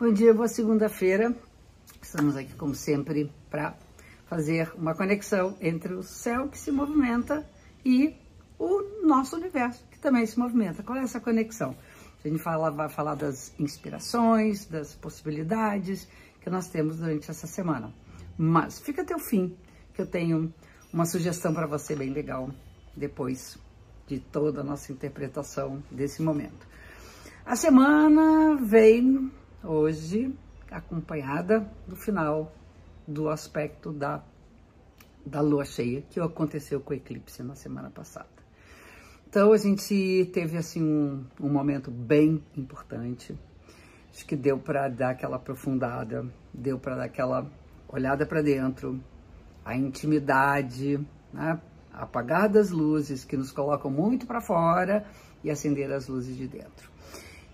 Bom dia, boa segunda-feira. Estamos aqui, como sempre, para fazer uma conexão entre o céu que se movimenta e o nosso universo, que também se movimenta. Qual é essa conexão? A gente fala, vai falar das inspirações, das possibilidades que nós temos durante essa semana. Mas fica até o fim, que eu tenho uma sugestão para você bem legal depois de toda a nossa interpretação desse momento. A semana vem hoje acompanhada do final do aspecto da, da lua cheia que aconteceu com o eclipse na semana passada. Então a gente teve assim um, um momento bem importante. Acho que deu para dar aquela aprofundada, deu para dar aquela olhada para dentro, a intimidade, né? apagar das luzes que nos colocam muito para fora e acender as luzes de dentro.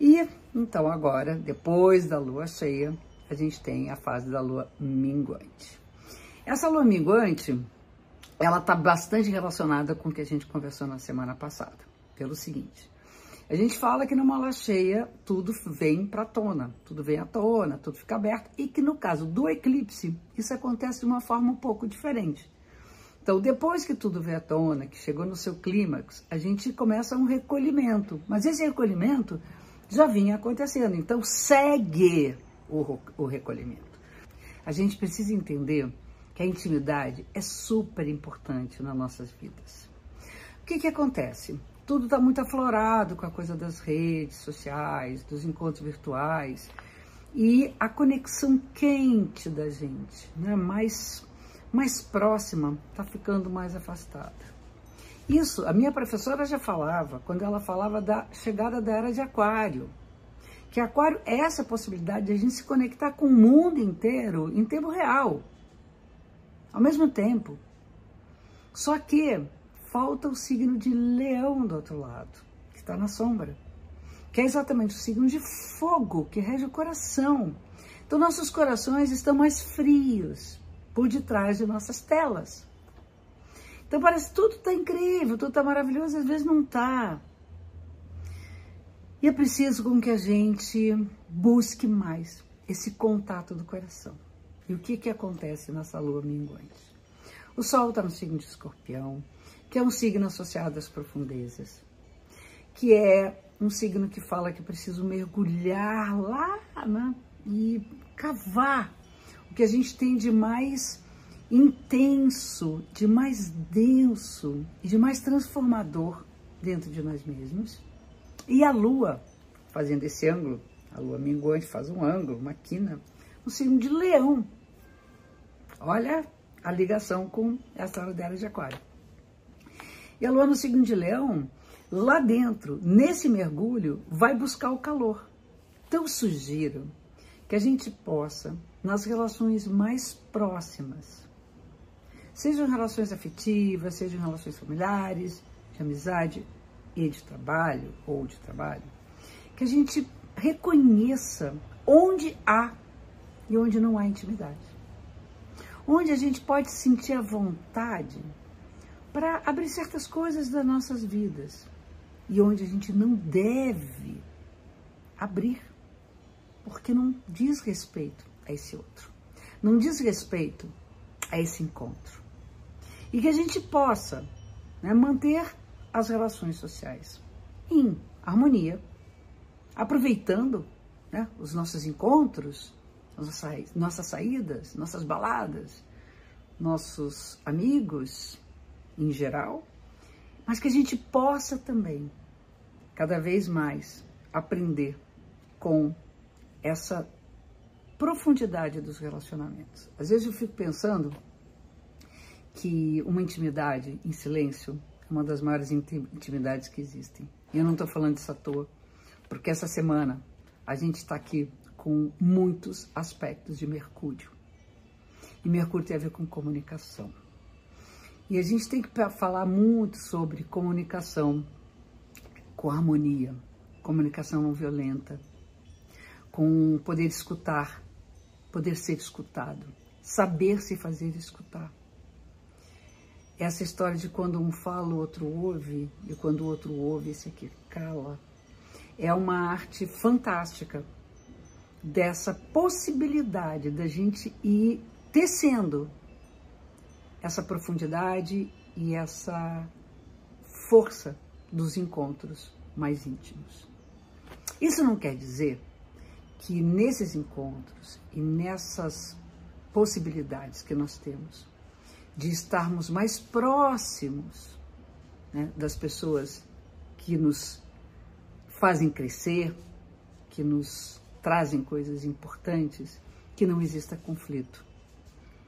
E então agora, depois da lua cheia, a gente tem a fase da lua minguante. Essa lua minguante, ela está bastante relacionada com o que a gente conversou na semana passada, pelo seguinte. A gente fala que numa lua cheia tudo vem para tona, tudo vem à tona, tudo fica aberto, e que no caso do eclipse, isso acontece de uma forma um pouco diferente. Então, depois que tudo vem à tona, que chegou no seu clímax, a gente começa um recolhimento. Mas esse recolhimento já vinha acontecendo. Então, segue o, o recolhimento. A gente precisa entender que a intimidade é super importante nas nossas vidas. O que, que acontece? Tudo está muito aflorado com a coisa das redes sociais, dos encontros virtuais e a conexão quente da gente, né? mais, mais próxima, está ficando mais afastada. Isso, a minha professora já falava, quando ela falava da chegada da era de Aquário. Que Aquário é essa possibilidade de a gente se conectar com o mundo inteiro em tempo real, ao mesmo tempo. Só que falta o signo de Leão do outro lado, que está na sombra, que é exatamente o signo de fogo que rege o coração. Então, nossos corações estão mais frios por detrás de nossas telas. Então parece que tudo está incrível, tudo está maravilhoso, às vezes não está. E é preciso com que a gente busque mais esse contato do coração. E o que, que acontece nessa lua minguante? O Sol está no signo de escorpião, que é um signo associado às profundezas, que é um signo que fala que preciso mergulhar lá né, e cavar o que a gente tem de mais intenso, de mais denso e de mais transformador dentro de nós mesmos. E a Lua, fazendo esse ângulo, a Lua minguante faz um ângulo, uma quina, no signo de Leão. Olha a ligação com essa hora dela de Aquário. E a Lua no signo de Leão, lá dentro, nesse mergulho, vai buscar o calor. Então, sugiro que a gente possa, nas relações mais próximas, Sejam relações afetivas, sejam relações familiares, de amizade e de trabalho ou de trabalho, que a gente reconheça onde há e onde não há intimidade. Onde a gente pode sentir a vontade para abrir certas coisas das nossas vidas e onde a gente não deve abrir, porque não diz respeito a esse outro, não diz respeito a esse encontro e que a gente possa né, manter as relações sociais em harmonia, aproveitando né, os nossos encontros, nossas, nossas saídas, nossas baladas, nossos amigos em geral, mas que a gente possa também, cada vez mais, aprender com essa profundidade dos relacionamentos. Às vezes eu fico pensando que uma intimidade em silêncio é uma das maiores intimidades que existem. E eu não estou falando disso à toa, porque essa semana a gente está aqui com muitos aspectos de Mercúrio. E Mercúrio tem a ver com comunicação. E a gente tem que falar muito sobre comunicação com harmonia, comunicação não violenta, com poder escutar, poder ser escutado, saber se fazer escutar. Essa história de quando um fala, o outro ouve, e quando o outro ouve, esse aqui cala. É uma arte fantástica dessa possibilidade da gente ir tecendo essa profundidade e essa força dos encontros mais íntimos. Isso não quer dizer que nesses encontros e nessas possibilidades que nós temos de estarmos mais próximos né, das pessoas que nos fazem crescer, que nos trazem coisas importantes, que não exista conflito.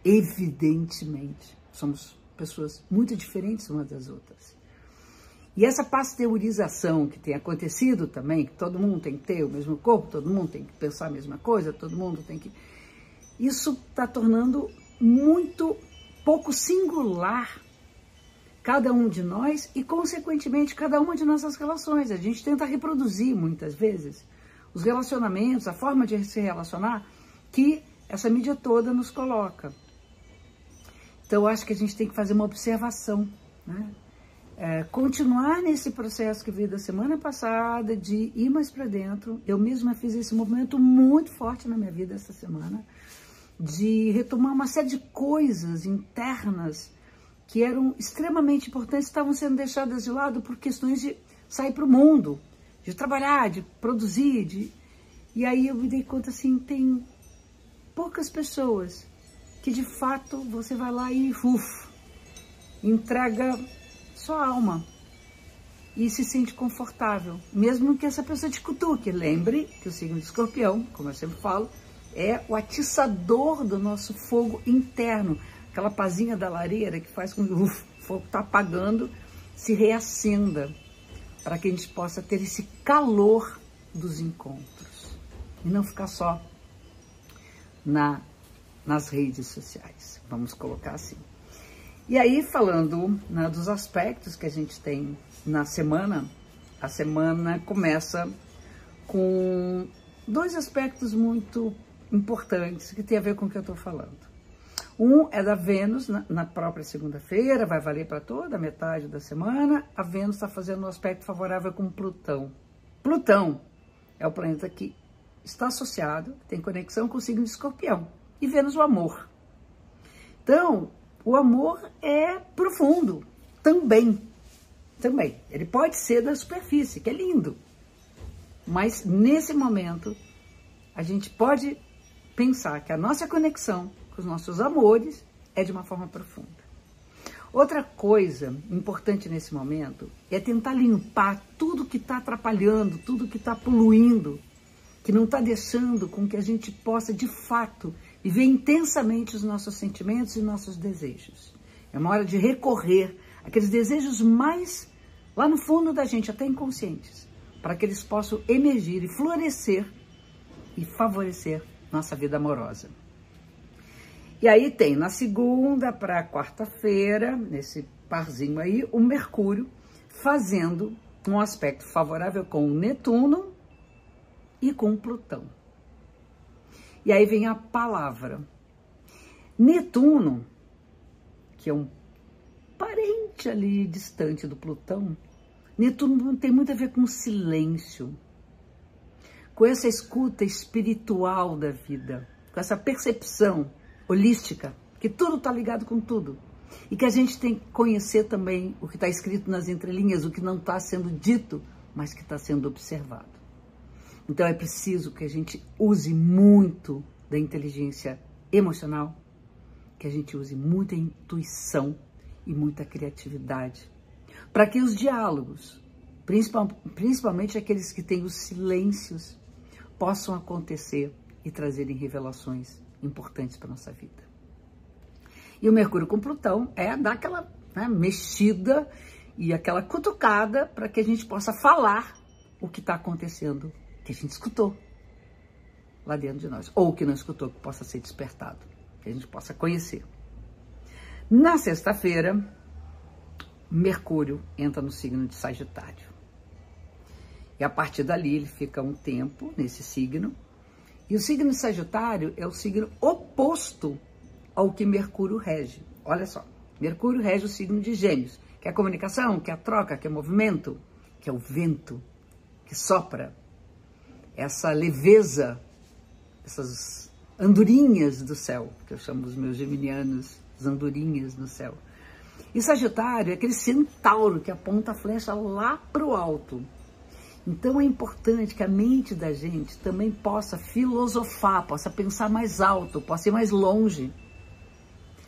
Evidentemente, somos pessoas muito diferentes umas das outras. E essa pasteurização que tem acontecido também, que todo mundo tem que ter o mesmo corpo, todo mundo tem que pensar a mesma coisa, todo mundo tem que. Isso está tornando muito pouco singular cada um de nós e, consequentemente, cada uma de nossas relações. A gente tenta reproduzir muitas vezes os relacionamentos, a forma de se relacionar que essa mídia toda nos coloca. Então, eu acho que a gente tem que fazer uma observação, né? É, continuar nesse processo que veio da semana passada de ir mais para dentro. Eu mesma fiz esse movimento muito forte na minha vida essa semana, de retomar uma série de coisas internas que eram extremamente importantes, estavam sendo deixadas de lado por questões de sair para o mundo, de trabalhar, de produzir, de... e aí eu me dei conta assim, tem poucas pessoas que de fato você vai lá e uf, entrega sua alma e se sente confortável, mesmo que essa pessoa te cutuque. Lembre que o signo de escorpião, como eu sempre falo, é o atiçador do nosso fogo interno, aquela pazinha da lareira que faz com que o fogo está apagando, se reacenda, para que a gente possa ter esse calor dos encontros. E não ficar só na nas redes sociais, vamos colocar assim. E aí, falando né, dos aspectos que a gente tem na semana, a semana começa com dois aspectos muito importantes que tem a ver com o que eu estou falando. Um é da Vênus, na, na própria segunda-feira, vai valer para toda a metade da semana. A Vênus está fazendo um aspecto favorável com Plutão. Plutão é o planeta que está associado, tem conexão com o signo de escorpião e Vênus o amor. Então, o amor é profundo também. Também. Ele pode ser da superfície, que é lindo. Mas nesse momento, a gente pode pensar que a nossa conexão com os nossos amores é de uma forma profunda. Outra coisa importante nesse momento é tentar limpar tudo que está atrapalhando, tudo que está poluindo, que não está deixando com que a gente possa de fato e ver intensamente os nossos sentimentos e nossos desejos. É uma hora de recorrer àqueles desejos mais lá no fundo da gente, até inconscientes, para que eles possam emergir e florescer e favorecer nossa vida amorosa. E aí tem na segunda para quarta-feira, nesse parzinho aí, o Mercúrio fazendo um aspecto favorável com o Netuno e com o Plutão. E aí vem a palavra. Netuno, que é um parente ali distante do Plutão, Netuno tem muito a ver com silêncio, com essa escuta espiritual da vida, com essa percepção holística, que tudo está ligado com tudo. E que a gente tem que conhecer também o que está escrito nas entrelinhas, o que não está sendo dito, mas que está sendo observado. Então é preciso que a gente use muito da inteligência emocional, que a gente use muita intuição e muita criatividade, para que os diálogos, principalmente aqueles que têm os silêncios, possam acontecer e trazerem revelações importantes para nossa vida. E o Mercúrio com Plutão é dar aquela né, mexida e aquela cutucada para que a gente possa falar o que está acontecendo que a gente escutou lá dentro de nós, ou que não escutou, que possa ser despertado, que a gente possa conhecer. Na sexta-feira, Mercúrio entra no signo de Sagitário. E a partir dali ele fica um tempo nesse signo. E o signo Sagitário é o signo oposto ao que Mercúrio rege. Olha só, Mercúrio rege o signo de Gêmeos, que é a comunicação, que é a troca, que é o movimento, que é o vento que sopra essa leveza essas andorinhas do céu, que eu chamo os meus geminianos, as andorinhas no céu. E Sagitário é aquele centauro que aponta a flecha lá para o alto. Então é importante que a mente da gente também possa filosofar, possa pensar mais alto, possa ir mais longe.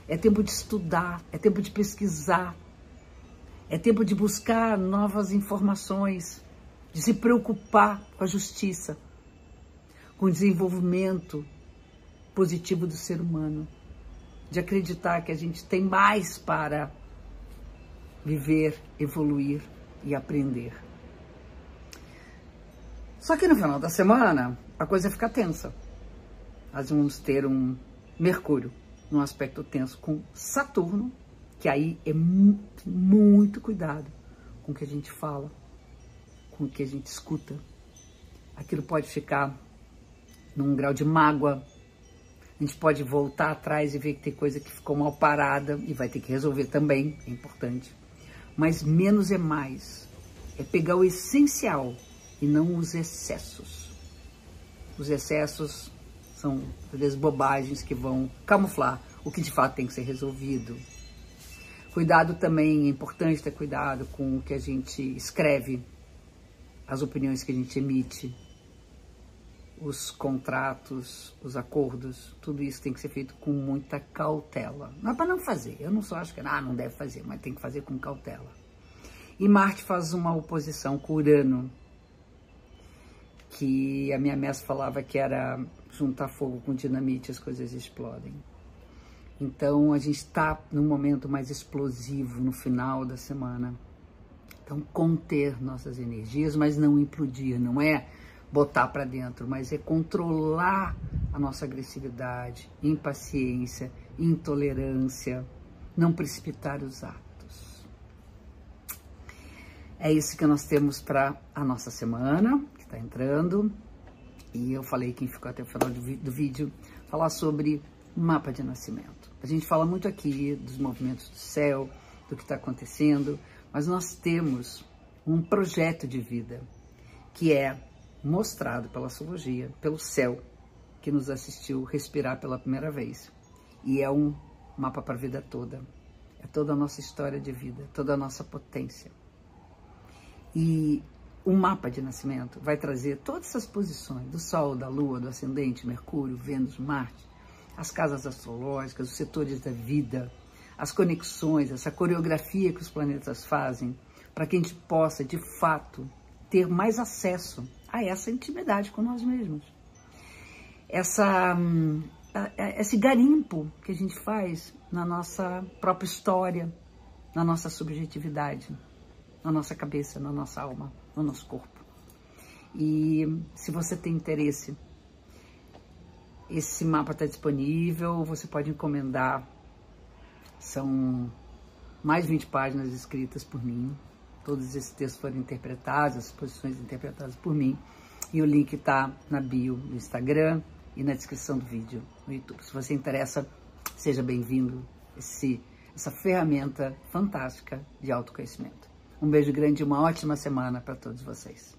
É tempo de estudar, é tempo de pesquisar, é tempo de buscar novas informações, de se preocupar com a justiça, com o desenvolvimento positivo do ser humano, de acreditar que a gente tem mais para viver, evoluir e aprender. Só que no final da semana a coisa fica tensa. Nós vamos ter um Mercúrio num aspecto tenso com Saturno, que aí é muito, muito cuidado com o que a gente fala, com o que a gente escuta. Aquilo pode ficar num grau de mágoa. A gente pode voltar atrás e ver que tem coisa que ficou mal parada e vai ter que resolver também, é importante. Mas menos é mais. É pegar o essencial e não os excessos. Os excessos são as bobagens que vão camuflar o que de fato tem que ser resolvido. Cuidado também, é importante ter cuidado com o que a gente escreve, as opiniões que a gente emite, os contratos, os acordos, tudo isso tem que ser feito com muita cautela. Não é para não fazer, eu não só acho que ah, não deve fazer, mas tem que fazer com cautela. E Marte faz uma oposição com Urano, que a minha mestra falava que era juntar fogo com dinamite, as coisas explodem. Então a gente está num momento mais explosivo no final da semana. Então conter nossas energias, mas não implodir, não é botar para dentro, mas é controlar a nossa agressividade, impaciência, intolerância, não precipitar os atos. É isso que nós temos para a nossa semana está entrando. E eu falei, quem ficou até o final do, do vídeo, falar sobre mapa de nascimento. A gente fala muito aqui dos movimentos do céu, do que está acontecendo, mas nós temos um projeto de vida que é mostrado pela astrologia, pelo céu, que nos assistiu respirar pela primeira vez. E é um mapa para a vida toda. É toda a nossa história de vida, toda a nossa potência. E o mapa de nascimento vai trazer todas essas posições do Sol, da Lua, do Ascendente, Mercúrio, Vênus, Marte, as casas astrológicas, os setores da vida, as conexões, essa coreografia que os planetas fazem, para que a gente possa, de fato, ter mais acesso a essa intimidade com nós mesmos. Essa, hum, esse garimpo que a gente faz na nossa própria história, na nossa subjetividade, na nossa cabeça, na nossa alma no nosso corpo. E se você tem interesse, esse mapa está disponível, você pode encomendar. São mais de 20 páginas escritas por mim. Todos esses textos foram interpretados, as posições interpretadas por mim. E o link está na bio do Instagram e na descrição do vídeo no YouTube. Se você interessa, seja bem-vindo esse essa ferramenta fantástica de autoconhecimento. Um beijo grande e uma ótima semana para todos vocês.